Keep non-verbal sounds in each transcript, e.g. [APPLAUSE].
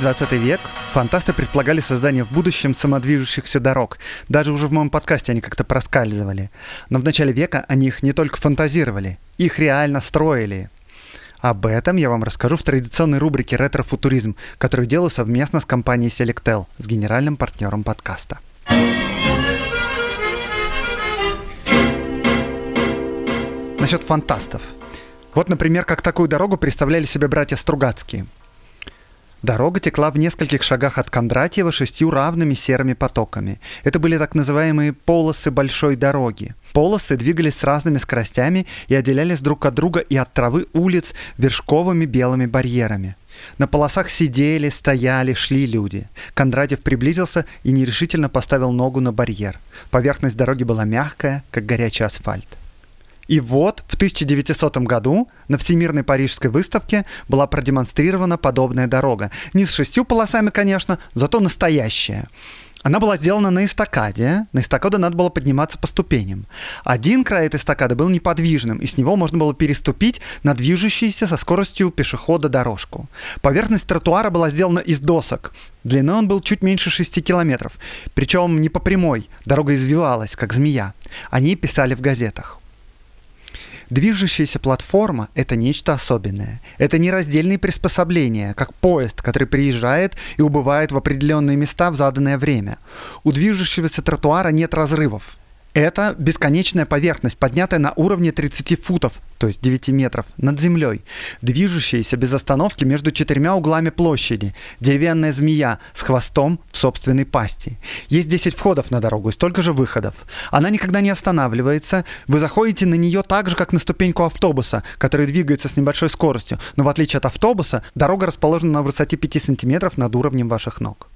20 век фантасты предполагали создание в будущем самодвижущихся дорог. Даже уже в моем подкасте они как-то проскальзывали. Но в начале века они их не только фантазировали, их реально строили. Об этом я вам расскажу в традиционной рубрике «Ретро-футуризм», которую делаю совместно с компанией Selectel, с генеральным партнером подкаста. Насчет фантастов. Вот, например, как такую дорогу представляли себе братья Стругацкие – Дорога текла в нескольких шагах от Кондратьева шестью равными серыми потоками. Это были так называемые полосы большой дороги. Полосы двигались с разными скоростями и отделялись друг от друга и от травы улиц вершковыми белыми барьерами. На полосах сидели, стояли, шли люди. Кондратьев приблизился и нерешительно поставил ногу на барьер. Поверхность дороги была мягкая, как горячий асфальт. И вот в 1900 году на Всемирной Парижской выставке была продемонстрирована подобная дорога. Не с шестью полосами, конечно, зато настоящая. Она была сделана на эстакаде. На эстакаду надо было подниматься по ступеням. Один край этой эстакады был неподвижным, и с него можно было переступить на движущуюся со скоростью пешехода дорожку. Поверхность тротуара была сделана из досок. Длиной он был чуть меньше 6 километров. Причем не по прямой. Дорога извивалась, как змея. Они писали в газетах. Движущаяся платформа — это нечто особенное. Это не раздельные приспособления, как поезд, который приезжает и убывает в определенные места в заданное время. У движущегося тротуара нет разрывов. Это бесконечная поверхность, поднятая на уровне 30 футов, то есть 9 метров, над землей, движущаяся без остановки между четырьмя углами площади, деревянная змея с хвостом в собственной пасти. Есть 10 входов на дорогу и столько же выходов. Она никогда не останавливается, вы заходите на нее так же, как на ступеньку автобуса, который двигается с небольшой скоростью, но в отличие от автобуса, дорога расположена на высоте 5 сантиметров над уровнем ваших ног.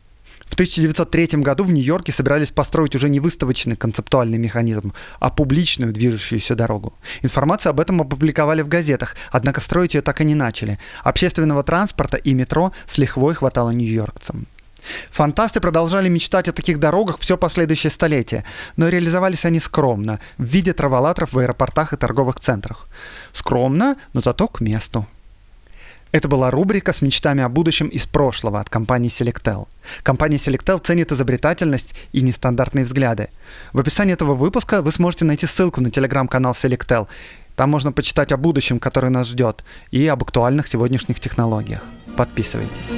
В 1903 году в Нью-Йорке собирались построить уже не выставочный концептуальный механизм, а публичную движущуюся дорогу. Информацию об этом опубликовали в газетах, однако строить ее так и не начали. Общественного транспорта и метро с лихвой хватало нью-йоркцам. Фантасты продолжали мечтать о таких дорогах все последующее столетие, но реализовались они скромно, в виде траволаторов в аэропортах и торговых центрах. Скромно, но зато к месту. Это была рубрика с мечтами о будущем из прошлого от компании Selectel. Компания Selectel ценит изобретательность и нестандартные взгляды. В описании этого выпуска вы сможете найти ссылку на телеграм-канал Selectel. Там можно почитать о будущем, которое нас ждет, и об актуальных сегодняшних технологиях. Подписывайтесь.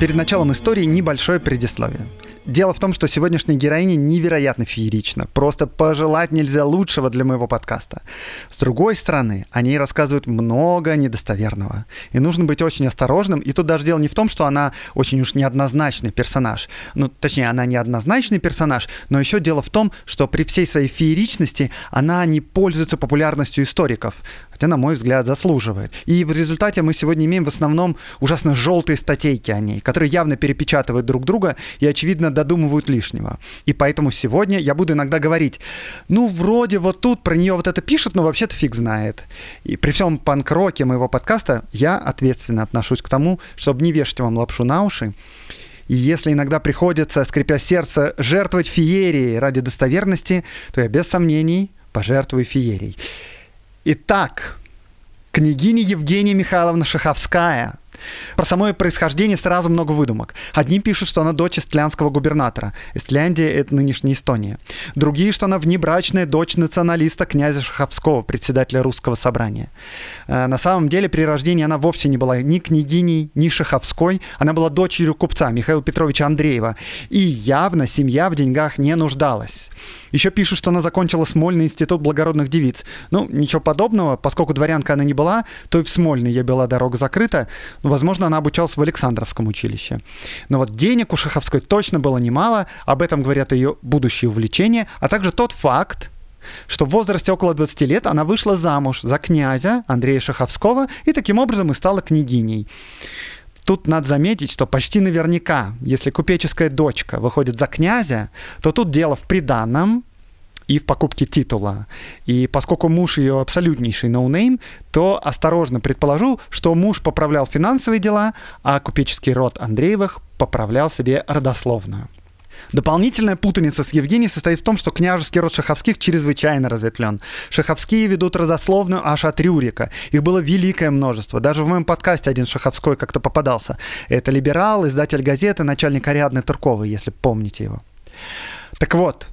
Перед началом истории небольшое предисловие. Дело в том, что сегодняшняя героиня невероятно феерична. Просто пожелать нельзя лучшего для моего подкаста. С другой стороны, о ней рассказывают много недостоверного. И нужно быть очень осторожным. И тут даже дело не в том, что она очень уж неоднозначный персонаж. Ну, точнее, она неоднозначный персонаж, но еще дело в том, что при всей своей фееричности она не пользуется популярностью историков хотя, на мой взгляд, заслуживает. И в результате мы сегодня имеем в основном ужасно желтые статейки о ней, которые явно перепечатывают друг друга и, очевидно, додумывают лишнего. И поэтому сегодня я буду иногда говорить, ну, вроде вот тут про нее вот это пишут, но вообще-то фиг знает. И при всем панк-роке моего подкаста я ответственно отношусь к тому, чтобы не вешать вам лапшу на уши. И если иногда приходится, скрипя сердце, жертвовать феерией ради достоверности, то я без сомнений пожертвую феерией. Итак, княгиня Евгения Михайловна Шаховская про само происхождение сразу много выдумок. Одни пишут, что она дочь эстлянского губернатора. Эстляндия — это нынешняя Эстония. Другие, что она внебрачная дочь националиста князя Шаховского, председателя русского собрания. Э, на самом деле, при рождении она вовсе не была ни княгиней, ни Шаховской. Она была дочерью купца Михаила Петровича Андреева. И явно семья в деньгах не нуждалась. Еще пишут, что она закончила Смольный институт благородных девиц. Ну, ничего подобного, поскольку дворянка она не была, то и в Смольный ей была дорога закрыта. Ну, возможно, она обучалась в Александровском училище. Но вот денег у Шаховской точно было немало, об этом говорят ее будущие увлечения, а также тот факт, что в возрасте около 20 лет она вышла замуж за князя Андрея Шаховского и таким образом и стала княгиней. Тут надо заметить, что почти наверняка, если купеческая дочка выходит за князя, то тут дело в приданном, и в покупке титула. И поскольку муж ее абсолютнейший ноунейм, то осторожно предположу, что муж поправлял финансовые дела, а купеческий род Андреевых поправлял себе родословную. Дополнительная путаница с Евгенией состоит в том, что княжеский род Шаховских чрезвычайно разветвлен. Шаховские ведут родословную аж от Рюрика. Их было великое множество. Даже в моем подкасте один Шаховской как-то попадался. Это либерал, издатель газеты, начальник Ариадны Турковой, если помните его. Так вот,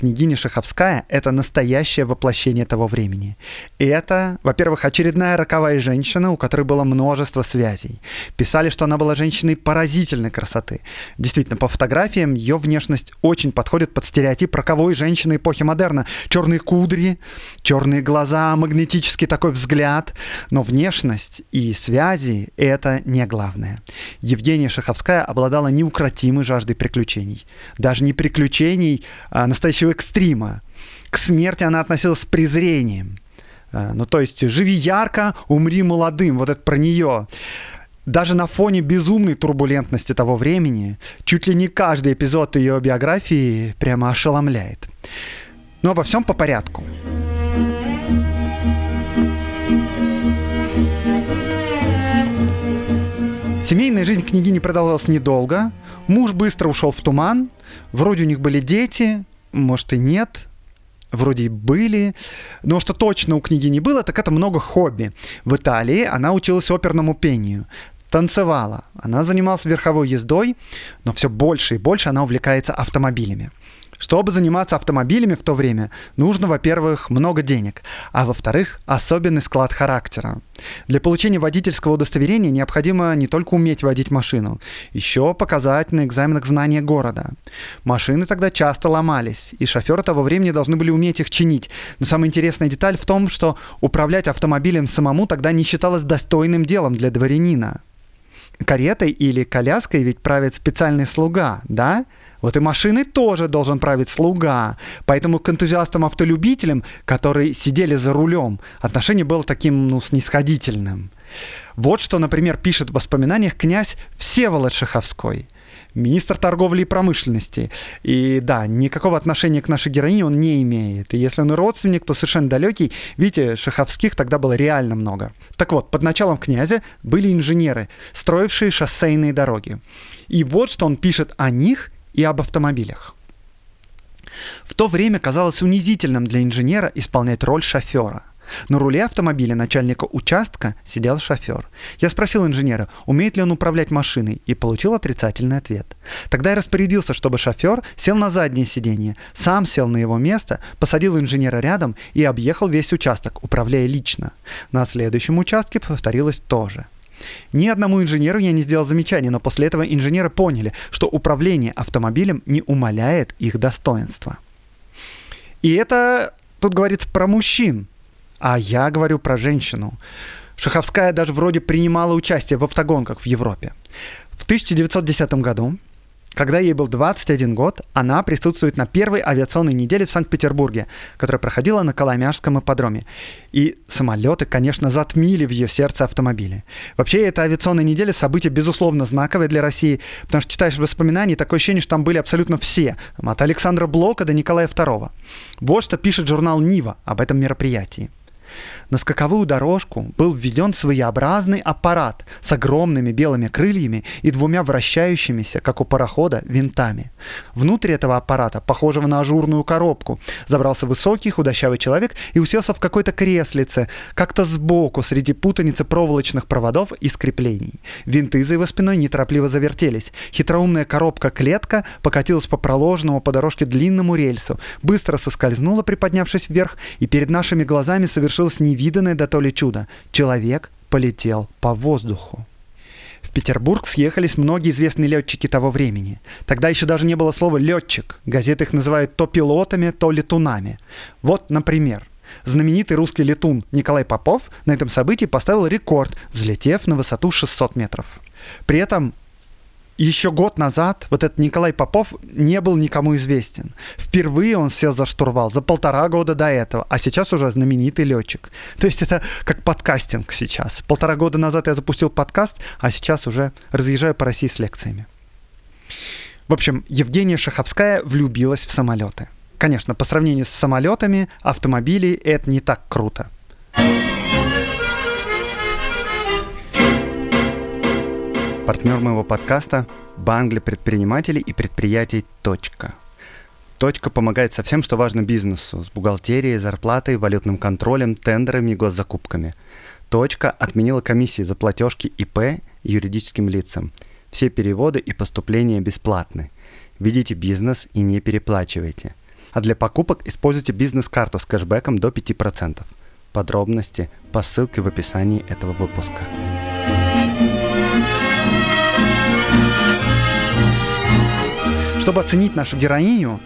Княгиня Шаховская — это настоящее воплощение того времени. И это, во-первых, очередная роковая женщина, у которой было множество связей. Писали, что она была женщиной поразительной красоты. Действительно, по фотографиям ее внешность очень подходит под стереотип роковой женщины эпохи модерна. Черные кудри, черные глаза, магнетический такой взгляд. Но внешность и связи — это не главное. Евгения Шаховская обладала неукротимой жаждой приключений. Даже не приключений, а настоящей настоящего экстрима. К смерти она относилась с презрением. Э, ну, то есть, живи ярко, умри молодым. Вот это про нее. Даже на фоне безумной турбулентности того времени, чуть ли не каждый эпизод ее биографии прямо ошеломляет. Но обо всем по порядку. Семейная жизнь княгини продолжалась недолго. Муж быстро ушел в туман. Вроде у них были дети, может и нет, вроде и были. Но что точно у книги не было, так это много хобби. В Италии она училась оперному пению танцевала, она занималась верховой ездой, но все больше и больше она увлекается автомобилями. Чтобы заниматься автомобилями в то время, нужно, во-первых, много денег, а во-вторых, особенный склад характера. Для получения водительского удостоверения необходимо не только уметь водить машину, еще показать на экзаменах знания города. Машины тогда часто ломались, и шоферы того времени должны были уметь их чинить. Но самая интересная деталь в том, что управлять автомобилем самому тогда не считалось достойным делом для дворянина каретой или коляской ведь правит специальный слуга, да? Вот и машиной тоже должен править слуга. Поэтому к энтузиастам-автолюбителям, которые сидели за рулем, отношение было таким, ну, снисходительным. Вот что, например, пишет в воспоминаниях князь Всеволод Шаховской – министр торговли и промышленности. И да, никакого отношения к нашей героине он не имеет. И если он родственник, то совершенно далекий. Видите, Шаховских тогда было реально много. Так вот, под началом князя были инженеры, строившие шоссейные дороги. И вот что он пишет о них и об автомобилях. В то время казалось унизительным для инженера исполнять роль шофера. На руле автомобиля начальника участка сидел шофер. Я спросил инженера, умеет ли он управлять машиной, и получил отрицательный ответ. Тогда я распорядился, чтобы шофер сел на заднее сиденье, сам сел на его место, посадил инженера рядом и объехал весь участок, управляя лично. На следующем участке повторилось то же. Ни одному инженеру я не сделал замечания, но после этого инженеры поняли, что управление автомобилем не умаляет их достоинства. И это тут говорится про мужчин, а я говорю про женщину. Шаховская даже вроде принимала участие в автогонках в Европе. В 1910 году когда ей был 21 год, она присутствует на первой авиационной неделе в Санкт-Петербурге, которая проходила на Коломяжском ипподроме. И самолеты, конечно, затмили в ее сердце автомобили. Вообще, эта авиационная неделя событие, безусловно, знаковое для России, потому что читаешь воспоминания, такое ощущение, что там были абсолютно все. От Александра Блока до Николая II. Вот что пишет журнал «Нива» об этом мероприятии. На скаковую дорожку был введен своеобразный аппарат с огромными белыми крыльями и двумя вращающимися, как у парохода, винтами. Внутрь этого аппарата, похожего на ажурную коробку, забрался высокий худощавый человек и уселся в какой-то креслице, как-то сбоку, среди путаницы проволочных проводов и скреплений. Винты за его спиной неторопливо завертелись. Хитроумная коробка-клетка покатилась по проложенному по дорожке длинному рельсу, быстро соскользнула, приподнявшись вверх, и перед нашими глазами совершилось невидимое невиданное до то ли чудо. Человек полетел по воздуху. В Петербург съехались многие известные летчики того времени. Тогда еще даже не было слова «летчик». Газеты их называют то пилотами, то летунами. Вот, например, знаменитый русский летун Николай Попов на этом событии поставил рекорд, взлетев на высоту 600 метров. При этом еще год назад вот этот Николай Попов не был никому известен. Впервые он сел за штурвал за полтора года до этого, а сейчас уже знаменитый летчик. То есть это как подкастинг сейчас. Полтора года назад я запустил подкаст, а сейчас уже разъезжаю по России с лекциями. В общем, Евгения Шаховская влюбилась в самолеты. Конечно, по сравнению с самолетами, автомобили это не так круто. Партнер моего подкаста – Банк для предпринимателей и предприятий «Точка». «Точка» помогает со всем, что важно бизнесу – с бухгалтерией, зарплатой, валютным контролем, тендерами и госзакупками. «Точка» отменила комиссии за платежки ИП юридическим лицам. Все переводы и поступления бесплатны. Ведите бизнес и не переплачивайте. А для покупок используйте бизнес-карту с кэшбэком до 5%. Подробности по ссылке в описании этого выпуска. Чтобы оценить нашу героиню,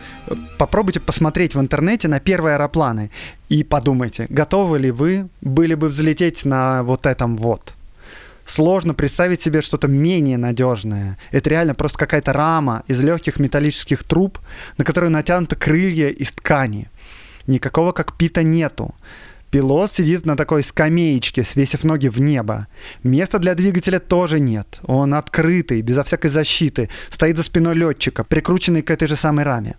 попробуйте посмотреть в интернете на первые аэропланы и подумайте, готовы ли вы были бы взлететь на вот этом вот. Сложно представить себе что-то менее надежное. Это реально просто какая-то рама из легких металлических труб, на которую натянуты крылья из ткани. Никакого кокпита нету. Пилот сидит на такой скамеечке, свесив ноги в небо. Места для двигателя тоже нет. Он открытый, безо всякой защиты. Стоит за спиной летчика, прикрученный к этой же самой раме.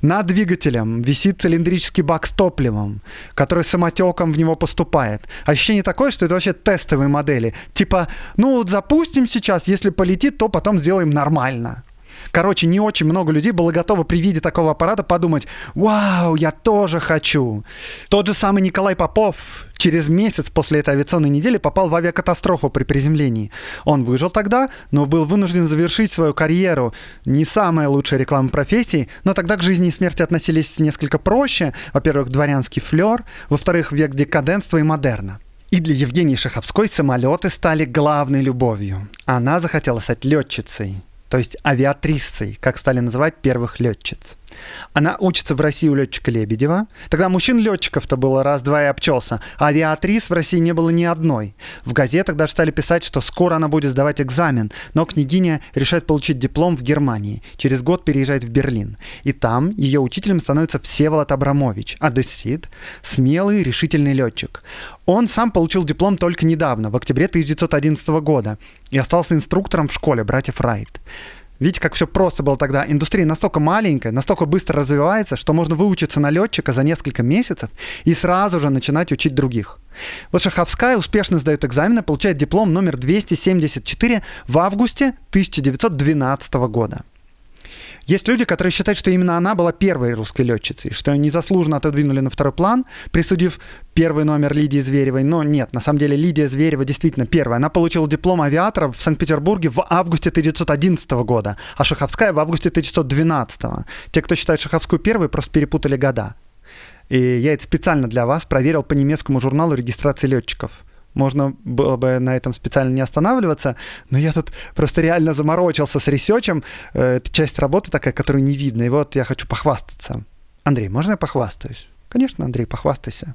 Над двигателем висит цилиндрический бак с топливом, который самотеком в него поступает. Ощущение такое, что это вообще тестовые модели. Типа, ну вот запустим сейчас, если полетит, то потом сделаем нормально. Короче, не очень много людей было готово при виде такого аппарата подумать, вау, я тоже хочу. Тот же самый Николай Попов через месяц после этой авиационной недели попал в авиакатастрофу при приземлении. Он выжил тогда, но был вынужден завершить свою карьеру. Не самая лучшая реклама профессии, но тогда к жизни и смерти относились несколько проще. Во-первых, дворянский флер, во-вторых, век декаденства и модерна. И для Евгении Шаховской самолеты стали главной любовью. Она захотела стать летчицей то есть авиатрисой, как стали называть первых летчиц. Она учится в России у летчика Лебедева. Тогда мужчин-летчиков-то было раз-два и обчелся. А авиатрис в России не было ни одной. В газетах даже стали писать, что скоро она будет сдавать экзамен, но княгиня решает получить диплом в Германии. Через год переезжает в Берлин. И там ее учителем становится Всеволод Абрамович, одессит, смелый, решительный летчик. Он сам получил диплом только недавно, в октябре 1911 года, и остался инструктором в школе братьев Райт. Видите, как все просто было тогда. Индустрия настолько маленькая, настолько быстро развивается, что можно выучиться на летчика за несколько месяцев и сразу же начинать учить других. Вот Шаховская успешно сдает экзамены, получает диплом номер 274 в августе 1912 года. Есть люди, которые считают, что именно она была первой русской летчицей, что незаслуженно отодвинули на второй план, присудив первый номер Лидии Зверевой. Но нет, на самом деле Лидия Зверева действительно первая. Она получила диплом авиатора в Санкт-Петербурге в августе 1911 года, а Шаховская в августе 1912. Те, кто считает Шаховскую первой, просто перепутали года. И я это специально для вас проверил по немецкому журналу регистрации летчиков. Можно было бы на этом специально не останавливаться, но я тут просто реально заморочился с ресечем. Э, это часть работы такая, которую не видно. И вот я хочу похвастаться. Андрей, можно я похвастаюсь? Конечно, Андрей, похвастайся.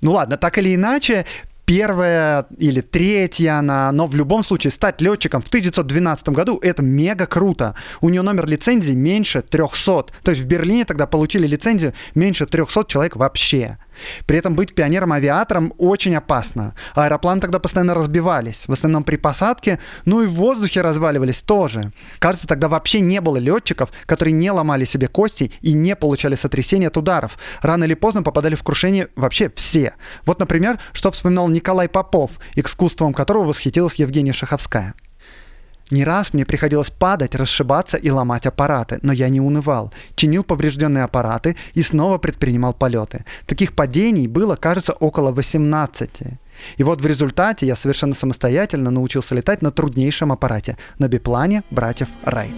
Ну ладно, так или иначе, первая или третья она, но в любом случае стать летчиком в 1912 году это мега круто. У нее номер лицензии меньше 300. То есть в Берлине тогда получили лицензию меньше 300 человек вообще. При этом быть пионером-авиатором очень опасно. Аэропланы тогда постоянно разбивались, в основном при посадке, ну и в воздухе разваливались тоже. Кажется, тогда вообще не было летчиков, которые не ломали себе кости и не получали сотрясения от ударов. Рано или поздно попадали в крушение вообще все. Вот, например, что вспоминал Николай Попов, искусством которого восхитилась Евгения Шаховская. Не раз мне приходилось падать, расшибаться и ломать аппараты, но я не унывал. Чинил поврежденные аппараты и снова предпринимал полеты. Таких падений было, кажется, около 18. И вот в результате я совершенно самостоятельно научился летать на труднейшем аппарате, на биплане братьев Райт.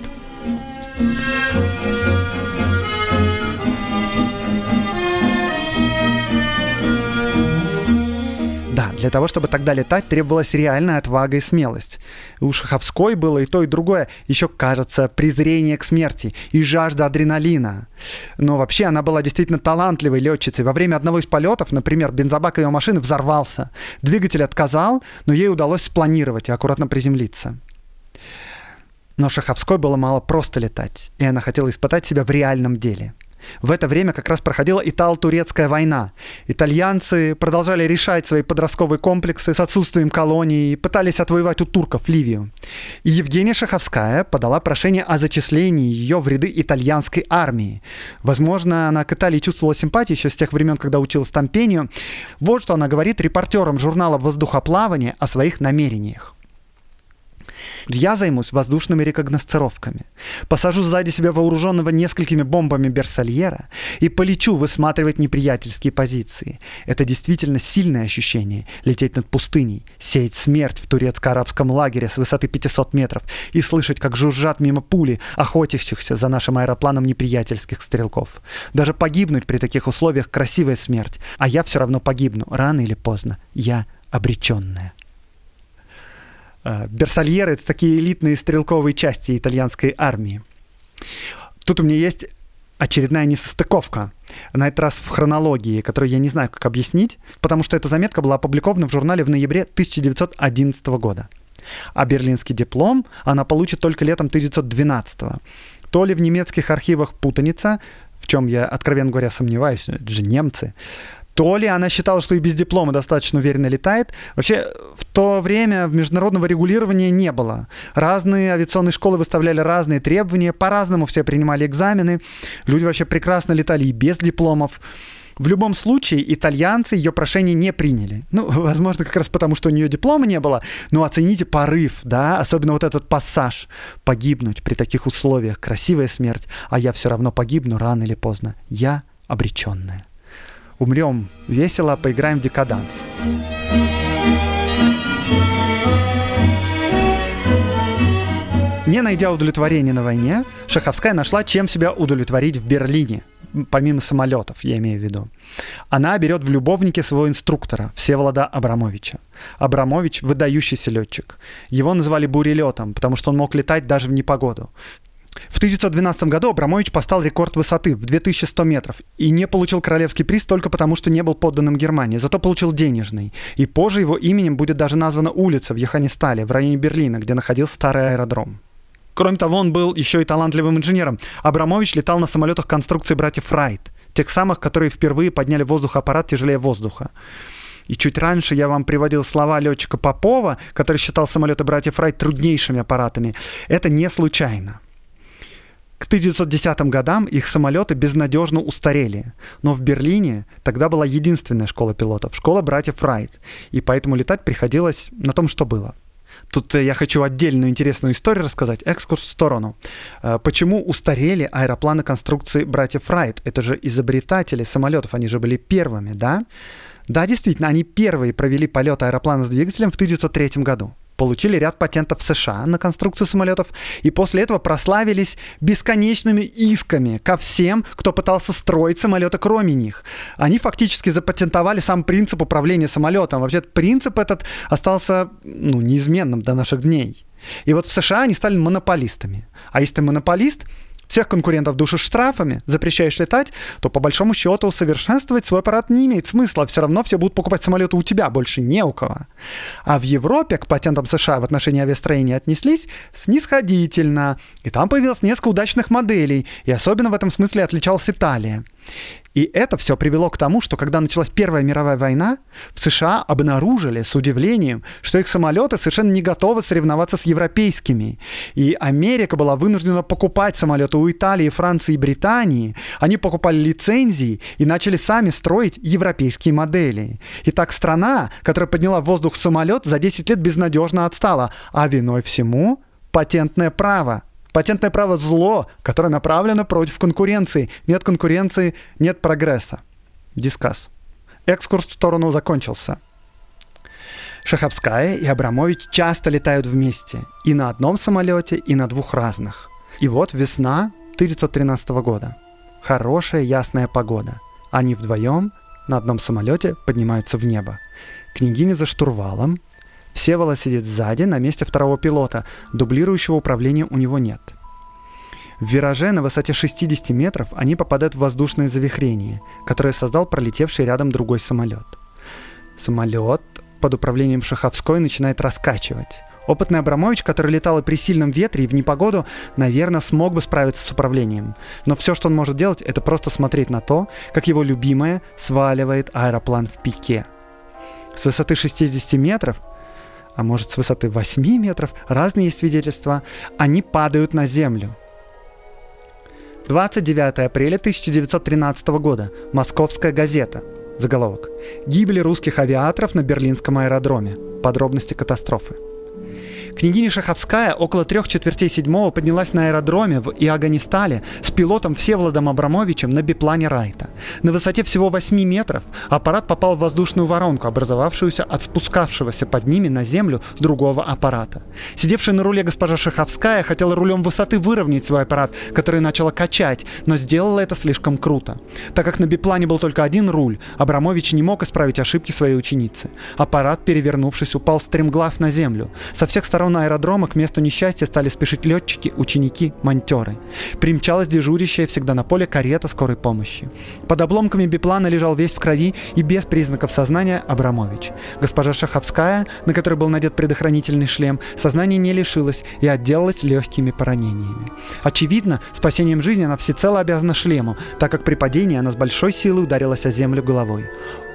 Да, для того, чтобы тогда летать, требовалась реальная отвага и смелость. У Шаховской было и то, и другое. Еще, кажется, презрение к смерти и жажда адреналина. Но вообще она была действительно талантливой летчицей. Во время одного из полетов, например, бензобак ее машины взорвался. Двигатель отказал, но ей удалось спланировать и аккуратно приземлиться. Но Шаховской было мало просто летать, и она хотела испытать себя в реальном деле – в это время как раз проходила Итало-Турецкая война. Итальянцы продолжали решать свои подростковые комплексы с отсутствием колоний и пытались отвоевать у турков Ливию. И Евгения Шаховская подала прошение о зачислении ее в ряды итальянской армии. Возможно, она к Италии чувствовала симпатию еще с тех времен, когда училась там пению. Вот что она говорит репортерам журнала «Воздухоплавание» о своих намерениях. Я займусь воздушными рекогносцировками. Посажу сзади себя вооруженного несколькими бомбами Берсальера и полечу высматривать неприятельские позиции. Это действительно сильное ощущение — лететь над пустыней, сеять смерть в турецко-арабском лагере с высоты 500 метров и слышать, как жужжат мимо пули, охотящихся за нашим аэропланом неприятельских стрелков. Даже погибнуть при таких условиях — красивая смерть, а я все равно погибну, рано или поздно. Я обреченная. Э, берсальеры — это такие элитные стрелковые части итальянской армии. Тут у меня есть очередная несостыковка. На этот раз в хронологии, которую я не знаю, как объяснить, потому что эта заметка была опубликована в журнале в ноябре 1911 года. А берлинский диплом она получит только летом 1912. То ли в немецких архивах путаница, в чем я, откровенно говоря, сомневаюсь, это же немцы, то ли она считала, что и без диплома достаточно уверенно летает. Вообще, в то время международного регулирования не было. Разные авиационные школы выставляли разные требования, по-разному все принимали экзамены. Люди вообще прекрасно летали и без дипломов. В любом случае, итальянцы ее прошение не приняли. Ну, [LAUGHS] возможно, как раз потому, что у нее диплома не было. Но оцените порыв, да, особенно вот этот пассаж. Погибнуть при таких условиях. Красивая смерть. А я все равно погибну рано или поздно. Я обреченная умрем весело, поиграем в декаданс. Не найдя удовлетворения на войне, Шаховская нашла, чем себя удовлетворить в Берлине, помимо самолетов, я имею в виду. Она берет в любовнике своего инструктора, Всеволода Абрамовича. Абрамович – выдающийся летчик. Его называли бурелетом, потому что он мог летать даже в непогоду. В 1912 году Абрамович поставил рекорд высоты в 2100 метров и не получил королевский приз только потому, что не был подданным Германии, зато получил денежный. И позже его именем будет даже названа улица в Йоханнестале, в районе Берлина, где находился старый аэродром. Кроме того, он был еще и талантливым инженером. Абрамович летал на самолетах конструкции братьев Райт, тех самых, которые впервые подняли в воздух аппарат тяжелее воздуха. И чуть раньше я вам приводил слова летчика Попова, который считал самолеты братьев Райт труднейшими аппаратами. Это не случайно. К 1910 годам их самолеты безнадежно устарели. Но в Берлине тогда была единственная школа пилотов, школа братьев Райт. И поэтому летать приходилось на том, что было. Тут я хочу отдельную интересную историю рассказать, экскурс в сторону. Э, почему устарели аэропланы конструкции братьев Райт? Это же изобретатели самолетов, они же были первыми, да? Да, действительно, они первые провели полет аэроплана с двигателем в 1903 году получили ряд патентов в США на конструкцию самолетов и после этого прославились бесконечными исками ко всем, кто пытался строить самолеты кроме них. Они фактически запатентовали сам принцип управления самолетом. Вообще принцип этот остался ну, неизменным до наших дней. И вот в США они стали монополистами. А если ты монополист, всех конкурентов душишь штрафами, запрещаешь летать, то по большому счету усовершенствовать свой аппарат не имеет смысла. Все равно все будут покупать самолеты у тебя, больше не у кого. А в Европе к патентам США в отношении авиастроения отнеслись снисходительно. И там появилось несколько удачных моделей. И особенно в этом смысле отличалась Италия. И это все привело к тому, что когда началась Первая мировая война, в США обнаружили с удивлением, что их самолеты совершенно не готовы соревноваться с европейскими. И Америка была вынуждена покупать самолеты у Италии, Франции и Британии. Они покупали лицензии и начали сами строить европейские модели. И так страна, которая подняла в воздух самолет, за 10 лет безнадежно отстала. А виной всему патентное право. Патентное право – зло, которое направлено против конкуренции. Нет конкуренции – нет прогресса. Дискас. Экскурс в сторону закончился. Шаховская и Абрамович часто летают вместе. И на одном самолете, и на двух разных. И вот весна 1913 года. Хорошая ясная погода. Они вдвоем на одном самолете поднимаются в небо. Княгиня за штурвалом, Всеволод сидит сзади, на месте второго пилота. Дублирующего управления у него нет. В вираже на высоте 60 метров они попадают в воздушное завихрение, которое создал пролетевший рядом другой самолет. Самолет под управлением Шаховской начинает раскачивать. Опытный Абрамович, который летал и при сильном ветре, и в непогоду, наверное, смог бы справиться с управлением. Но все, что он может делать, это просто смотреть на то, как его любимая сваливает аэроплан в пике. С высоты 60 метров, а может с высоты 8 метров, разные свидетельства, они падают на землю. 29 апреля 1913 года. Московская газета. Заголовок. Гибель русских авиаторов на Берлинском аэродроме. Подробности катастрофы. Княгиня Шаховская около трех четвертей седьмого поднялась на аэродроме в Иоганнистале с пилотом Всеволодом Абрамовичем на биплане Райта. На высоте всего 8 метров аппарат попал в воздушную воронку, образовавшуюся от спускавшегося под ними на землю другого аппарата. Сидевшая на руле госпожа Шаховская хотела рулем высоты выровнять свой аппарат, который начала качать, но сделала это слишком круто. Так как на биплане был только один руль, Абрамович не мог исправить ошибки своей ученицы. Аппарат, перевернувшись, упал стремглав на землю. Со всех сторон сторон аэродрома к месту несчастья стали спешить летчики, ученики, монтеры. Примчалась дежурящая всегда на поле карета скорой помощи. Под обломками биплана лежал весь в крови и без признаков сознания Абрамович. Госпожа Шаховская, на которой был надет предохранительный шлем, сознание не лишилась и отделалась легкими поранениями. Очевидно, спасением жизни она всецело обязана шлему, так как при падении она с большой силой ударилась о землю головой.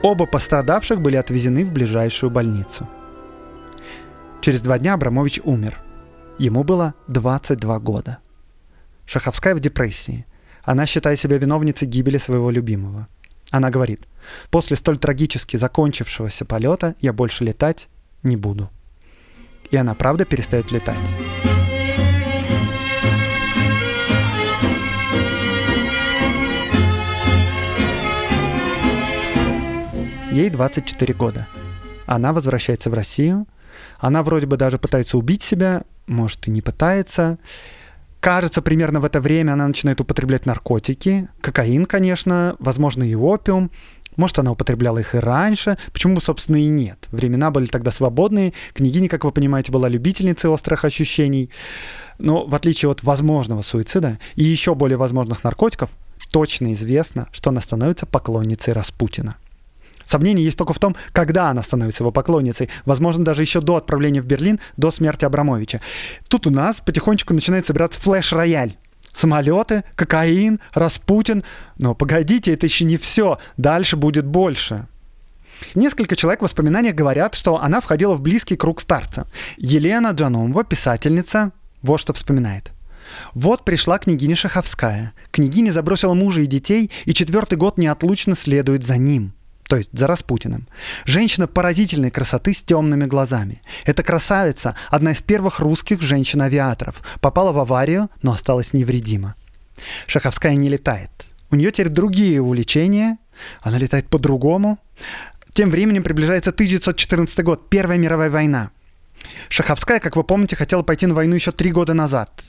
Оба пострадавших были отвезены в ближайшую больницу. Через два дня Абрамович умер. Ему было 22 года. Шаховская в депрессии. Она считает себя виновницей гибели своего любимого. Она говорит, после столь трагически закончившегося полета я больше летать не буду. И она правда перестает летать. Ей 24 года. Она возвращается в Россию – она вроде бы даже пытается убить себя, может и не пытается. Кажется, примерно в это время она начинает употреблять наркотики. Кокаин, конечно, возможно, и опиум. Может, она употребляла их и раньше. Почему, собственно, и нет? Времена были тогда свободные. Княгиня, как вы понимаете, была любительницей острых ощущений. Но в отличие от возможного суицида и еще более возможных наркотиков, точно известно, что она становится поклонницей Распутина. Сомнение есть только в том, когда она становится его поклонницей. Возможно, даже еще до отправления в Берлин, до смерти Абрамовича. Тут у нас потихонечку начинает собираться флеш-рояль. Самолеты, кокаин, Распутин. Но погодите, это еще не все. Дальше будет больше. Несколько человек в воспоминаниях говорят, что она входила в близкий круг старца. Елена Джаномова, писательница, вот что вспоминает. Вот пришла княгиня Шаховская. Княгиня забросила мужа и детей, и четвертый год неотлучно следует за ним то есть за Распутиным. Женщина поразительной красоты с темными глазами. Эта красавица, одна из первых русских женщин-авиаторов, попала в аварию, но осталась невредима. Шаховская не летает. У нее теперь другие увлечения, она летает по-другому. Тем временем приближается 1914 год, Первая мировая война. Шаховская, как вы помните, хотела пойти на войну еще три года назад.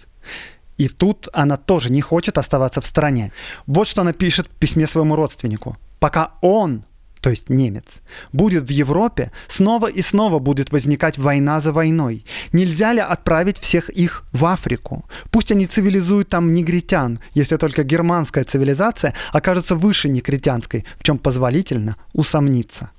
И тут она тоже не хочет оставаться в стране. Вот что она пишет в письме своему родственнику. Пока он то есть немец, будет в Европе, снова и снова будет возникать война за войной. Нельзя ли отправить всех их в Африку? Пусть они цивилизуют там негритян, если только германская цивилизация окажется выше негритянской, в чем позволительно усомниться.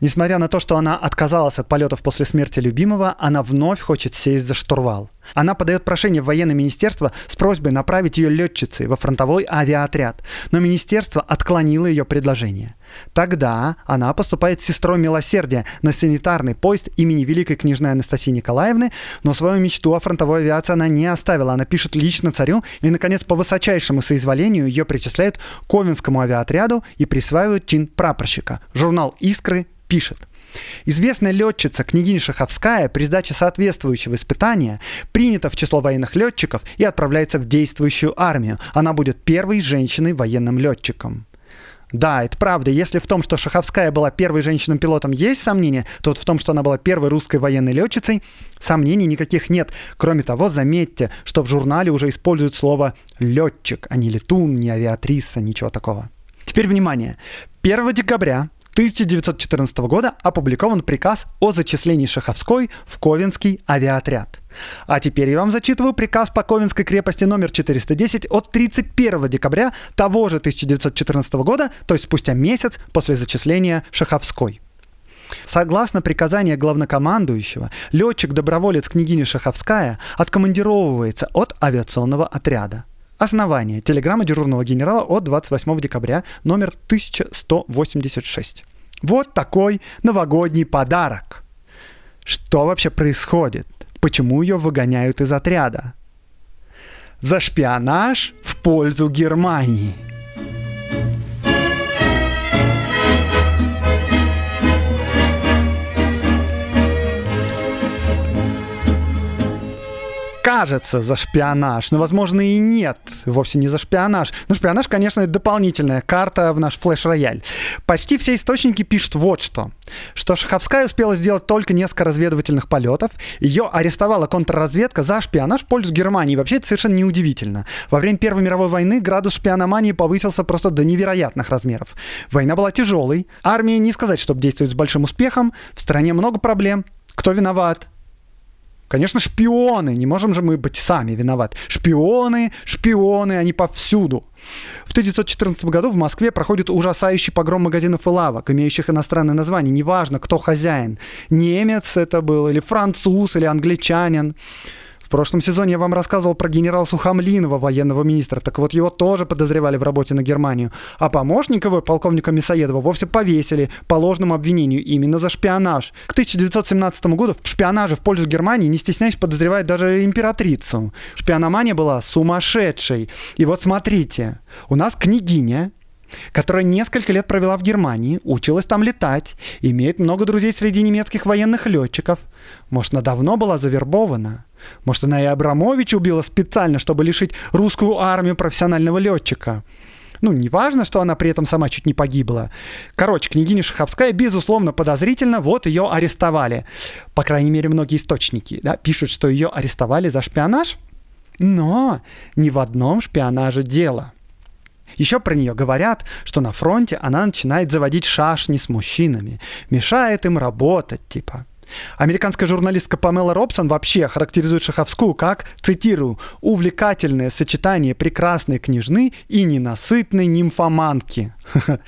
Несмотря на то, что она отказалась от полетов после смерти любимого, она вновь хочет сесть за штурвал. Она подает прошение в военное министерство с просьбой направить ее летчицей во фронтовой авиаотряд, но министерство отклонило ее предложение. Тогда она поступает сестрой милосердия на санитарный поезд имени великой княжны Анастасии Николаевны, но свою мечту о фронтовой авиации она не оставила. Она пишет лично царю, и, наконец, по высочайшему соизволению ее причисляют к Ковенскому авиаотряду и присваивают чин прапорщика. Журнал «Искры» пишет. Известная летчица княгиня Шаховская при сдаче соответствующего испытания принята в число военных летчиков и отправляется в действующую армию. Она будет первой женщиной военным летчиком. Да, это правда. Если в том, что Шаховская была первой женщиной-пилотом, есть сомнения, то вот в том, что она была первой русской военной летчицей, сомнений никаких нет. Кроме того, заметьте, что в журнале уже используют слово «летчик», а не «летун», не «авиатриса», ничего такого. Теперь внимание. 1 декабря 1914 года опубликован приказ о зачислении Шаховской в Ковенский авиаотряд. А теперь я вам зачитываю приказ по Ковенской крепости номер 410 от 31 декабря того же 1914 года, то есть спустя месяц после зачисления Шаховской. Согласно приказанию главнокомандующего, летчик-доброволец княгини Шаховская откомандировывается от авиационного отряда. Основание. Телеграмма дежурного генерала от 28 декабря, номер 1186. Вот такой новогодний подарок. Что вообще происходит? Почему ее выгоняют из отряда? За шпионаж в пользу Германии – кажется за шпионаж, но, возможно, и нет, вовсе не за шпионаж. Ну, шпионаж, конечно, это дополнительная карта в наш флеш-рояль. Почти все источники пишут вот что. Что Шаховская успела сделать только несколько разведывательных полетов. Ее арестовала контрразведка за шпионаж в пользу Германии. Вообще, это совершенно неудивительно. Во время Первой мировой войны градус шпиономании повысился просто до невероятных размеров. Война была тяжелой. Армия не сказать, чтобы действовать с большим успехом. В стране много проблем. Кто виноват? Конечно, шпионы. Не можем же мы быть сами виноваты. Шпионы, шпионы, они повсюду. В 1914 году в Москве проходит ужасающий погром магазинов и лавок, имеющих иностранное название. Неважно, кто хозяин. Немец это был, или француз, или англичанин. В прошлом сезоне я вам рассказывал про генерала Сухомлинова, военного министра. Так вот, его тоже подозревали в работе на Германию. А помощника его, полковника Мясоедова, вовсе повесили по ложному обвинению именно за шпионаж. К 1917 году в шпионаже в пользу Германии, не стесняясь, подозревает даже императрицу. Шпиономания была сумасшедшей. И вот смотрите, у нас княгиня, которая несколько лет провела в Германии, училась там летать, имеет много друзей среди немецких военных летчиков. Может, она давно была завербована? Может, она и Абрамовича убила специально, чтобы лишить русскую армию профессионального летчика. Ну, не важно, что она при этом сама чуть не погибла. Короче, княгиня Шаховская, безусловно, подозрительно, вот ее арестовали. По крайней мере, многие источники да, пишут, что ее арестовали за шпионаж. Но не в одном шпионаже дело. Еще про нее говорят, что на фронте она начинает заводить шашни с мужчинами, мешает им работать, типа. Американская журналистка Памела Робсон вообще характеризует Шаховскую как, цитирую, «увлекательное сочетание прекрасной княжны и ненасытной нимфоманки». [LAUGHS]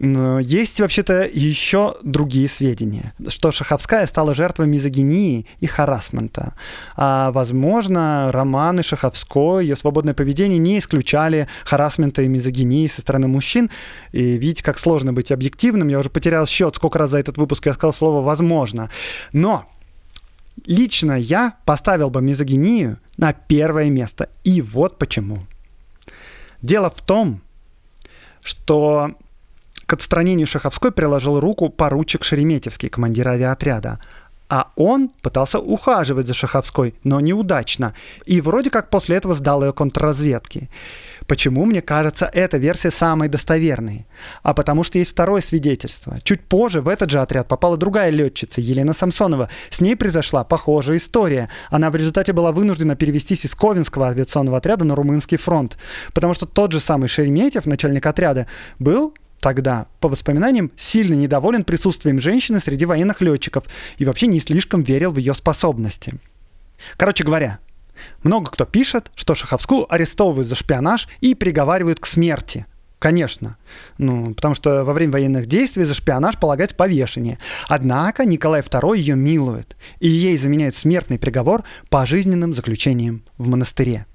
Есть вообще-то еще другие сведения, что Шаховская стала жертвой мизогинии и харасмента. А, возможно, романы Шаховской, ее свободное поведение не исключали харасмента и мизогинии со стороны мужчин. И видите, как сложно быть объективным. Я уже потерял счет, сколько раз за этот выпуск я сказал слово «возможно». Но лично я поставил бы мизогинию на первое место. И вот почему. Дело в том, что к отстранению Шаховской приложил руку поручик Шереметьевский, командир авиаотряда. А он пытался ухаживать за Шаховской, но неудачно. И вроде как после этого сдал ее контрразведке. Почему, мне кажется, эта версия самой достоверной? А потому что есть второе свидетельство. Чуть позже в этот же отряд попала другая летчица, Елена Самсонова. С ней произошла похожая история. Она в результате была вынуждена перевестись из Ковенского авиационного отряда на Румынский фронт. Потому что тот же самый Шереметьев, начальник отряда, был тогда, по воспоминаниям, сильно недоволен присутствием женщины среди военных летчиков и вообще не слишком верил в ее способности. Короче говоря, много кто пишет, что Шаховскую арестовывают за шпионаж и приговаривают к смерти. Конечно. Ну, потому что во время военных действий за шпионаж полагается повешение. Однако Николай II ее милует, и ей заменяет смертный приговор пожизненным заключением в монастыре.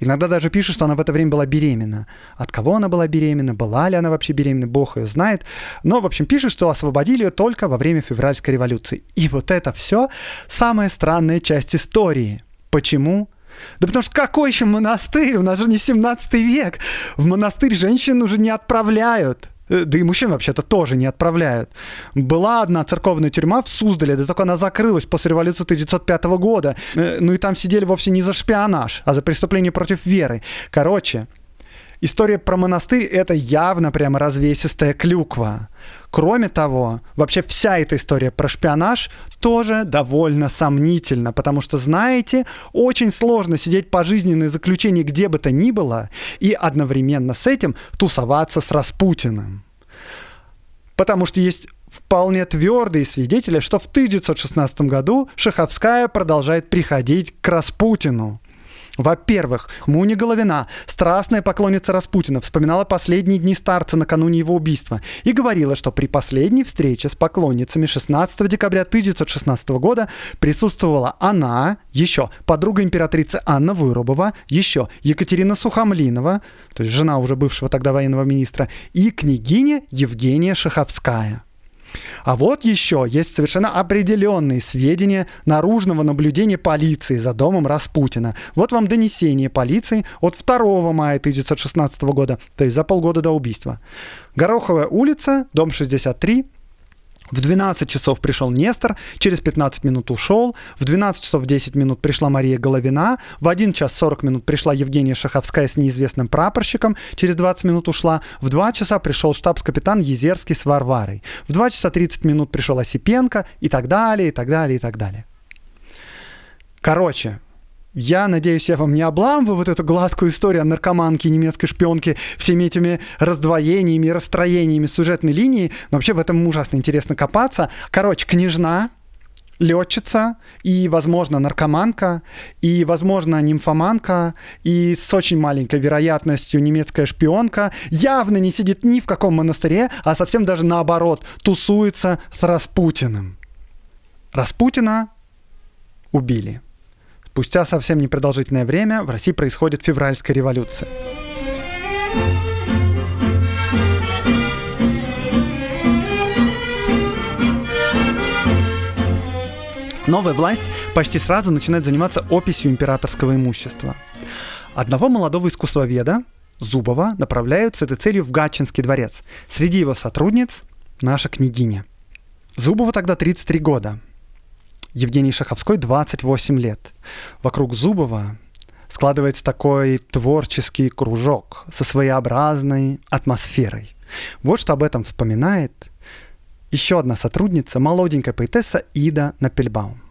Иногда даже пишет, что она в это время была беременна. От кого она была беременна, была ли она вообще беременна, бог ее знает. Но, в общем, пишет, что освободили ее только во время февральской революции. И вот это все самая странная часть истории. Почему? Да потому что какой еще монастырь? У нас же не 17 век. В монастырь женщин уже не отправляют. Э, да и мужчин вообще-то тоже не отправляют. Была одна церковная тюрьма в Суздале, да только она закрылась после революции 1905 года. Э, ну и там сидели вовсе не за шпионаж, а за преступление против веры. Короче, история про монастырь — это явно прямо развесистая клюква. Кроме того, вообще вся эта история про шпионаж тоже довольно сомнительна, потому что, знаете, очень сложно сидеть пожизненное заключение где бы то ни было и одновременно с этим тусоваться с Распутиным. Потому что есть вполне твердые свидетели, что в 1916 году Шаховская продолжает приходить к Распутину. Во-первых, Муни Головина, страстная поклонница Распутина, вспоминала последние дни старца накануне его убийства и говорила, что при последней встрече с поклонницами 16 декабря 1916 года присутствовала она, еще подруга императрицы Анна Вырубова, еще Екатерина Сухомлинова, то есть жена уже бывшего тогда военного министра, и княгиня Евгения Шаховская. А вот еще есть совершенно определенные сведения наружного наблюдения полиции за домом Распутина. Вот вам донесение полиции от 2 мая 1916 года, то есть за полгода до убийства. Гороховая улица, дом 63, в 12 часов пришел Нестор, через 15 минут ушел, в 12 часов 10 минут пришла Мария Головина, в 1 час 40 минут пришла Евгения Шаховская с неизвестным прапорщиком, через 20 минут ушла, в 2 часа пришел штабс-капитан Езерский с Варварой, в 2 часа 30 минут пришел Осипенко и так далее, и так далее, и так далее. Короче, я надеюсь, я вам не обламываю вот эту гладкую историю о наркоманке, немецкой шпионке, всеми этими раздвоениями, расстроениями сюжетной линии. Но вообще в этом ужасно интересно копаться. Короче, княжна, летчица и, возможно, наркоманка, и, возможно, нимфоманка, и с очень маленькой вероятностью немецкая шпионка явно не сидит ни в каком монастыре, а совсем даже наоборот, тусуется с Распутиным. Распутина убили. Спустя совсем непродолжительное время в России происходит февральская революция. Новая власть почти сразу начинает заниматься описью императорского имущества. Одного молодого искусствоведа, Зубова, направляют с этой целью в Гатчинский дворец. Среди его сотрудниц наша княгиня. Зубова тогда 33 года. Евгений Шаховской 28 лет. Вокруг Зубова складывается такой творческий кружок со своеобразной атмосферой. Вот что об этом вспоминает еще одна сотрудница, молоденькая поэтесса Ида Напельбаум.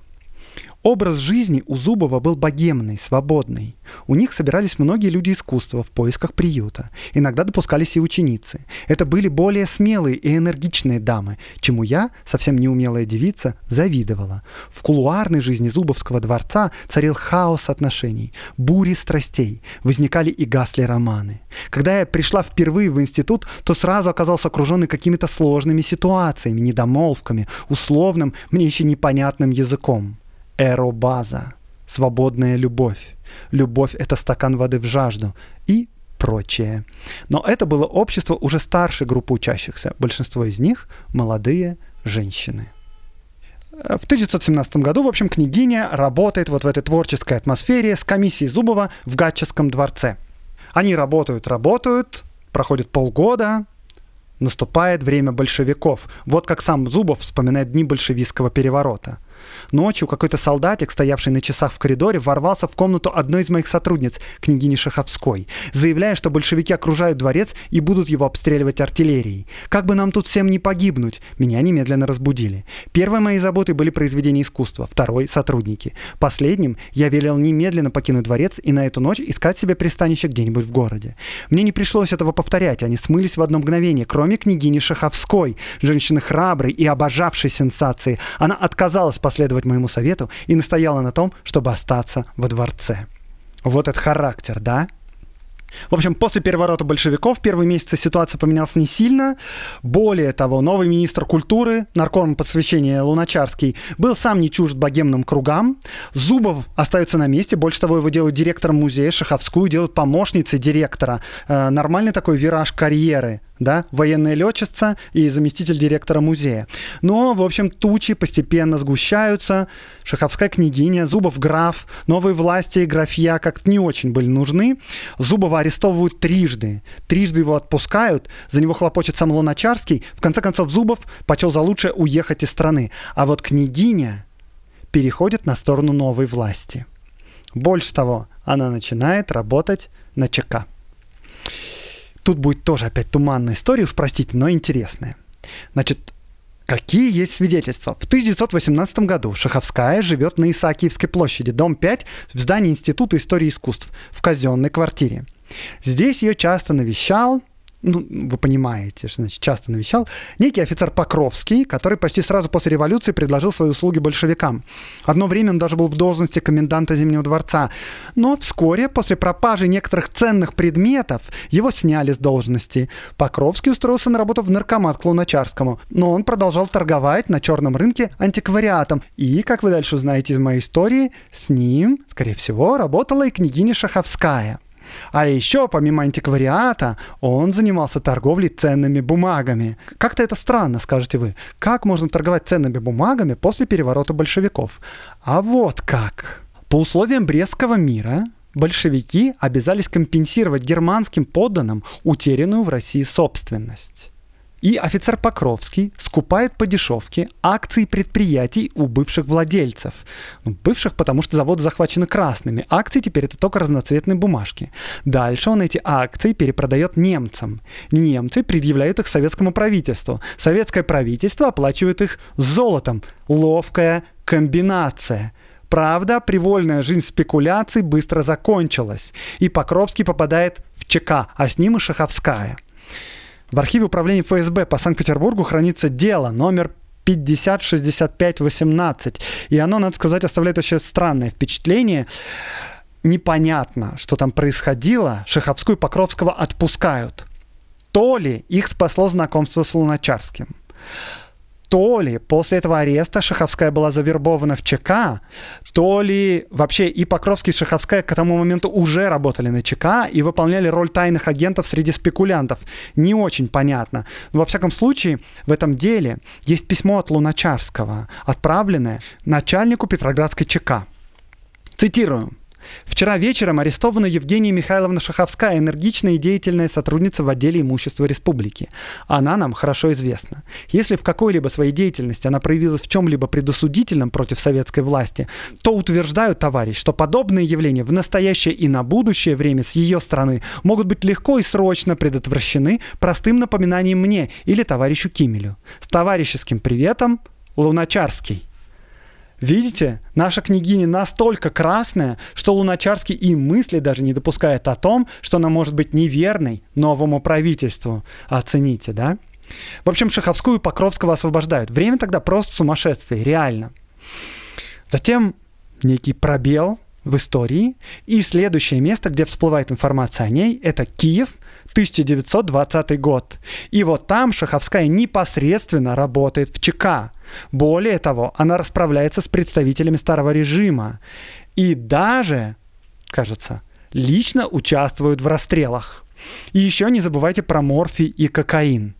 Образ жизни у Зубова был богемный, свободный. У них собирались многие люди искусства в поисках приюта. Иногда допускались и ученицы. Это были более смелые и энергичные дамы, чему я, совсем неумелая девица, завидовала. В кулуарной жизни Зубовского дворца царил хаос отношений, бури страстей, возникали и гасли романы. Когда я пришла впервые в институт, то сразу оказался окруженный какими-то сложными ситуациями, недомолвками, условным, мне еще непонятным языком эробаза, свободная любовь. Любовь — это стакан воды в жажду и прочее. Но это было общество уже старшей группы учащихся. Большинство из них — молодые женщины. В 1917 году, в общем, княгиня работает вот в этой творческой атмосфере с комиссией Зубова в Гатческом дворце. Они работают, работают, проходит полгода, наступает время большевиков. Вот как сам Зубов вспоминает дни большевистского переворота – Ночью какой-то солдатик, стоявший на часах в коридоре, ворвался в комнату одной из моих сотрудниц, княгини Шаховской, заявляя, что большевики окружают дворец и будут его обстреливать артиллерией. Как бы нам тут всем не погибнуть? Меня немедленно разбудили. Первой моей заботой были произведения искусства, второй — сотрудники. Последним я велел немедленно покинуть дворец и на эту ночь искать себе пристанище где-нибудь в городе. Мне не пришлось этого повторять, они смылись в одно мгновение, кроме княгини Шаховской, женщины храброй и обожавшей сенсации. Она отказалась последовать моему совету и настояла на том, чтобы остаться во дворце. Вот этот характер, да? В общем, после переворота большевиков первые месяцы ситуация поменялась не сильно. Более того, новый министр культуры, нарком подсвящения Луначарский, был сам не чужд богемным кругам. Зубов остается на месте. Больше того, его делают директором музея, Шаховскую делают помощницей директора. Э, нормальный такой вираж карьеры да, военная летчица и заместитель директора музея. Но, в общем, тучи постепенно сгущаются. Шаховская княгиня, Зубов граф, новые власти и графья как-то не очень были нужны. Зубова арестовывают трижды. Трижды его отпускают, за него хлопочет сам Луначарский. В конце концов, Зубов почел за лучшее уехать из страны. А вот княгиня переходит на сторону новой власти. Больше того, она начинает работать на ЧК. Тут будет тоже опять туманная история, уж простите, но интересная. Значит, Какие есть свидетельства? В 1918 году Шаховская живет на Исаакиевской площади, дом 5, в здании Института истории искусств, в казенной квартире. Здесь ее часто навещал ну, вы понимаете, что значит, часто навещал, некий офицер Покровский, который почти сразу после революции предложил свои услуги большевикам. Одно время он даже был в должности коменданта Зимнего дворца, но вскоре, после пропажи некоторых ценных предметов, его сняли с должности. Покровский устроился на работу в наркомат к Луначарскому, но он продолжал торговать на черном рынке антиквариатом. И, как вы дальше узнаете из моей истории, с ним, скорее всего, работала и княгиня Шаховская. А еще, помимо антиквариата, он занимался торговлей ценными бумагами. Как-то это странно, скажете вы. Как можно торговать ценными бумагами после переворота большевиков? А вот как. По условиям Брестского мира большевики обязались компенсировать германским подданным утерянную в России собственность. И офицер Покровский скупает по дешевке акции предприятий у бывших владельцев. Ну, бывших, потому что заводы захвачены красными. Акции теперь это только разноцветные бумажки. Дальше он эти акции перепродает немцам. Немцы предъявляют их советскому правительству. Советское правительство оплачивает их золотом. Ловкая комбинация. Правда, привольная жизнь спекуляций быстро закончилась. И Покровский попадает в ЧК, а с ним и Шаховская – в архиве управления ФСБ по Санкт-Петербургу хранится дело номер 506518. И оно, надо сказать, оставляет вообще странное впечатление. Непонятно, что там происходило. Шаховскую и Покровского отпускают. То ли их спасло знакомство с Луначарским то ли после этого ареста Шаховская была завербована в ЧК, то ли вообще и Покровский, и Шаховская к тому моменту уже работали на ЧК и выполняли роль тайных агентов среди спекулянтов. Не очень понятно. Но во всяком случае, в этом деле есть письмо от Луначарского, отправленное начальнику Петроградской ЧК. Цитирую. Вчера вечером арестована Евгения Михайловна Шаховская, энергичная и деятельная сотрудница в отделе имущества республики. Она нам хорошо известна. Если в какой-либо своей деятельности она проявилась в чем-либо предосудительном против советской власти, то утверждаю, товарищ, что подобные явления в настоящее и на будущее время с ее стороны могут быть легко и срочно предотвращены простым напоминанием мне или товарищу Кимелю. С товарищеским приветом, Луначарский. Видите, наша княгиня настолько красная, что Луначарский и мысли даже не допускает о том, что она может быть неверной новому правительству. Оцените, да? В общем, Шаховскую и Покровского освобождают. Время тогда просто сумасшествие, реально. Затем некий пробел в истории. И следующее место, где всплывает информация о ней, это Киев, 1920 год. И вот там Шаховская непосредственно работает в ЧК. Более того, она расправляется с представителями старого режима. И даже, кажется, лично участвует в расстрелах. И еще не забывайте про морфий и кокаин.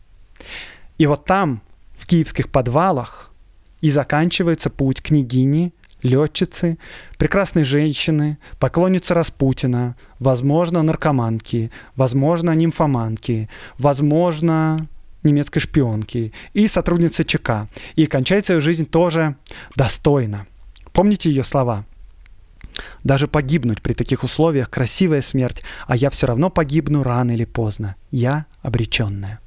И вот там, в киевских подвалах, и заканчивается путь княгини летчицы, прекрасные женщины, поклонницы Распутина, возможно, наркоманки, возможно, нимфоманки, возможно, немецкой шпионки и сотрудницы ЧК. И кончается ее жизнь тоже достойно. Помните ее слова? Даже погибнуть при таких условиях красивая смерть, а я все равно погибну рано или поздно. Я обреченная.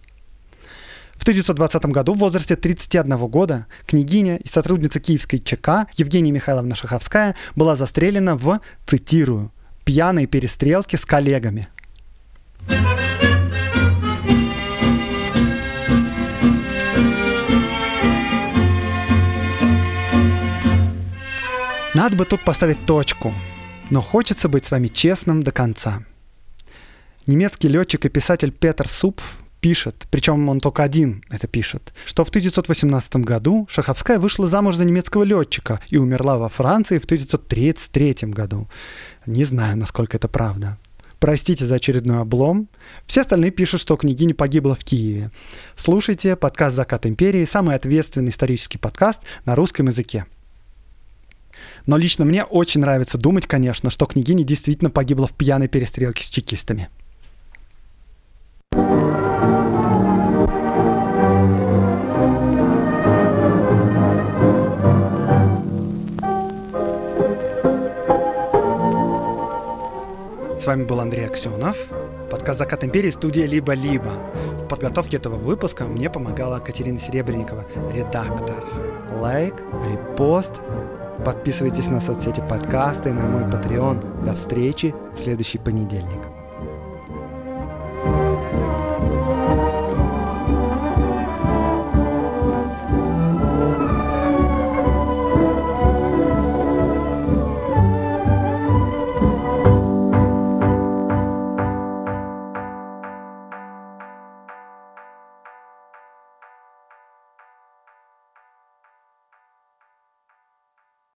В 1920 году в возрасте 31 года княгиня и сотрудница киевской ЧК Евгения Михайловна Шаховская была застрелена в, цитирую, «пьяной перестрелке с коллегами». Надо бы тут поставить точку, но хочется быть с вами честным до конца. Немецкий летчик и писатель Петер Супф пишет, причем он только один это пишет, что в 1918 году Шаховская вышла замуж за немецкого летчика и умерла во Франции в 1933 году. Не знаю, насколько это правда. Простите за очередной облом. Все остальные пишут, что княгиня погибла в Киеве. Слушайте подкаст «Закат империи», самый ответственный исторический подкаст на русском языке. Но лично мне очень нравится думать, конечно, что княгиня действительно погибла в пьяной перестрелке с чекистами. С вами был Андрей Аксенов. Подкаст «Закат империи» студия «Либо-либо». В подготовке этого выпуска мне помогала Катерина Серебренникова, редактор. Лайк, репост. Подписывайтесь на соцсети подкаста и на мой Patreon. До встречи в следующий понедельник.